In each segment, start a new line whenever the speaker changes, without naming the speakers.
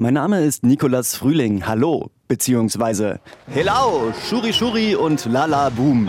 Mein Name ist Nikolas Frühling. Hallo, beziehungsweise Hello, Shuri Shuri und Lala Boom.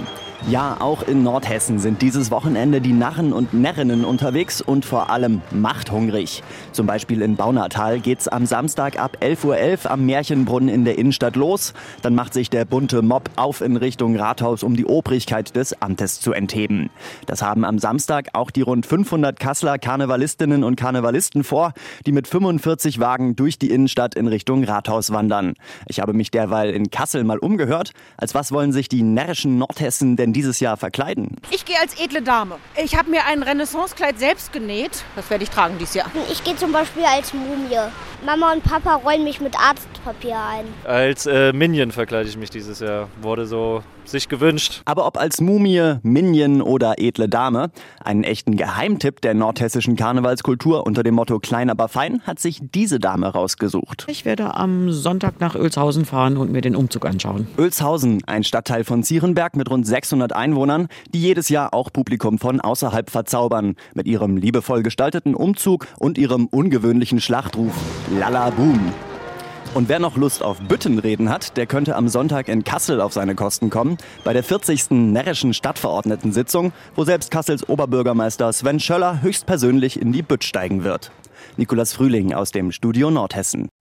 Ja, auch in Nordhessen sind dieses Wochenende die Narren und Närrinnen unterwegs und vor allem machthungrig. Zum Beispiel in Baunatal geht's am Samstag ab 11.11 Uhr am Märchenbrunnen in der Innenstadt los. Dann macht sich der bunte Mob auf in Richtung Rathaus, um die Obrigkeit des Amtes zu entheben. Das haben am Samstag auch die rund 500 Kasseler Karnevalistinnen und Karnevalisten vor, die mit 45 Wagen durch die Innenstadt in Richtung Rathaus wandern. Ich habe mich derweil in Kassel mal umgehört. Als was wollen sich die närrischen Nordhessen denn dieses Jahr verkleiden?
Ich gehe als edle Dame. Ich habe mir ein Renaissancekleid selbst genäht. Das werde ich tragen dieses Jahr.
Ich gehe zum Beispiel als Mumie. Mama und Papa rollen mich mit Arztpapier ein.
Als äh, Minion verkleide ich mich dieses Jahr. Wurde so sich gewünscht.
Aber ob als Mumie, Minion oder edle Dame, einen echten Geheimtipp der nordhessischen Karnevalskultur unter dem Motto klein aber fein hat sich diese Dame rausgesucht.
Ich werde am Sonntag nach Oelshausen fahren und mir den Umzug anschauen.
Oelshausen, ein Stadtteil von Zierenberg mit rund 600 Einwohnern, die jedes Jahr auch Publikum von außerhalb verzaubern. Mit ihrem liebevoll gestalteten Umzug und ihrem ungewöhnlichen Schlachtruf Lala Boom. Und wer noch Lust auf Büttenreden hat, der könnte am Sonntag in Kassel auf seine Kosten kommen, bei der 40. närrischen Stadtverordnetensitzung, wo selbst Kassels Oberbürgermeister Sven Schöller höchstpersönlich in die Bütt steigen wird. Nikolas Frühling aus dem Studio Nordhessen.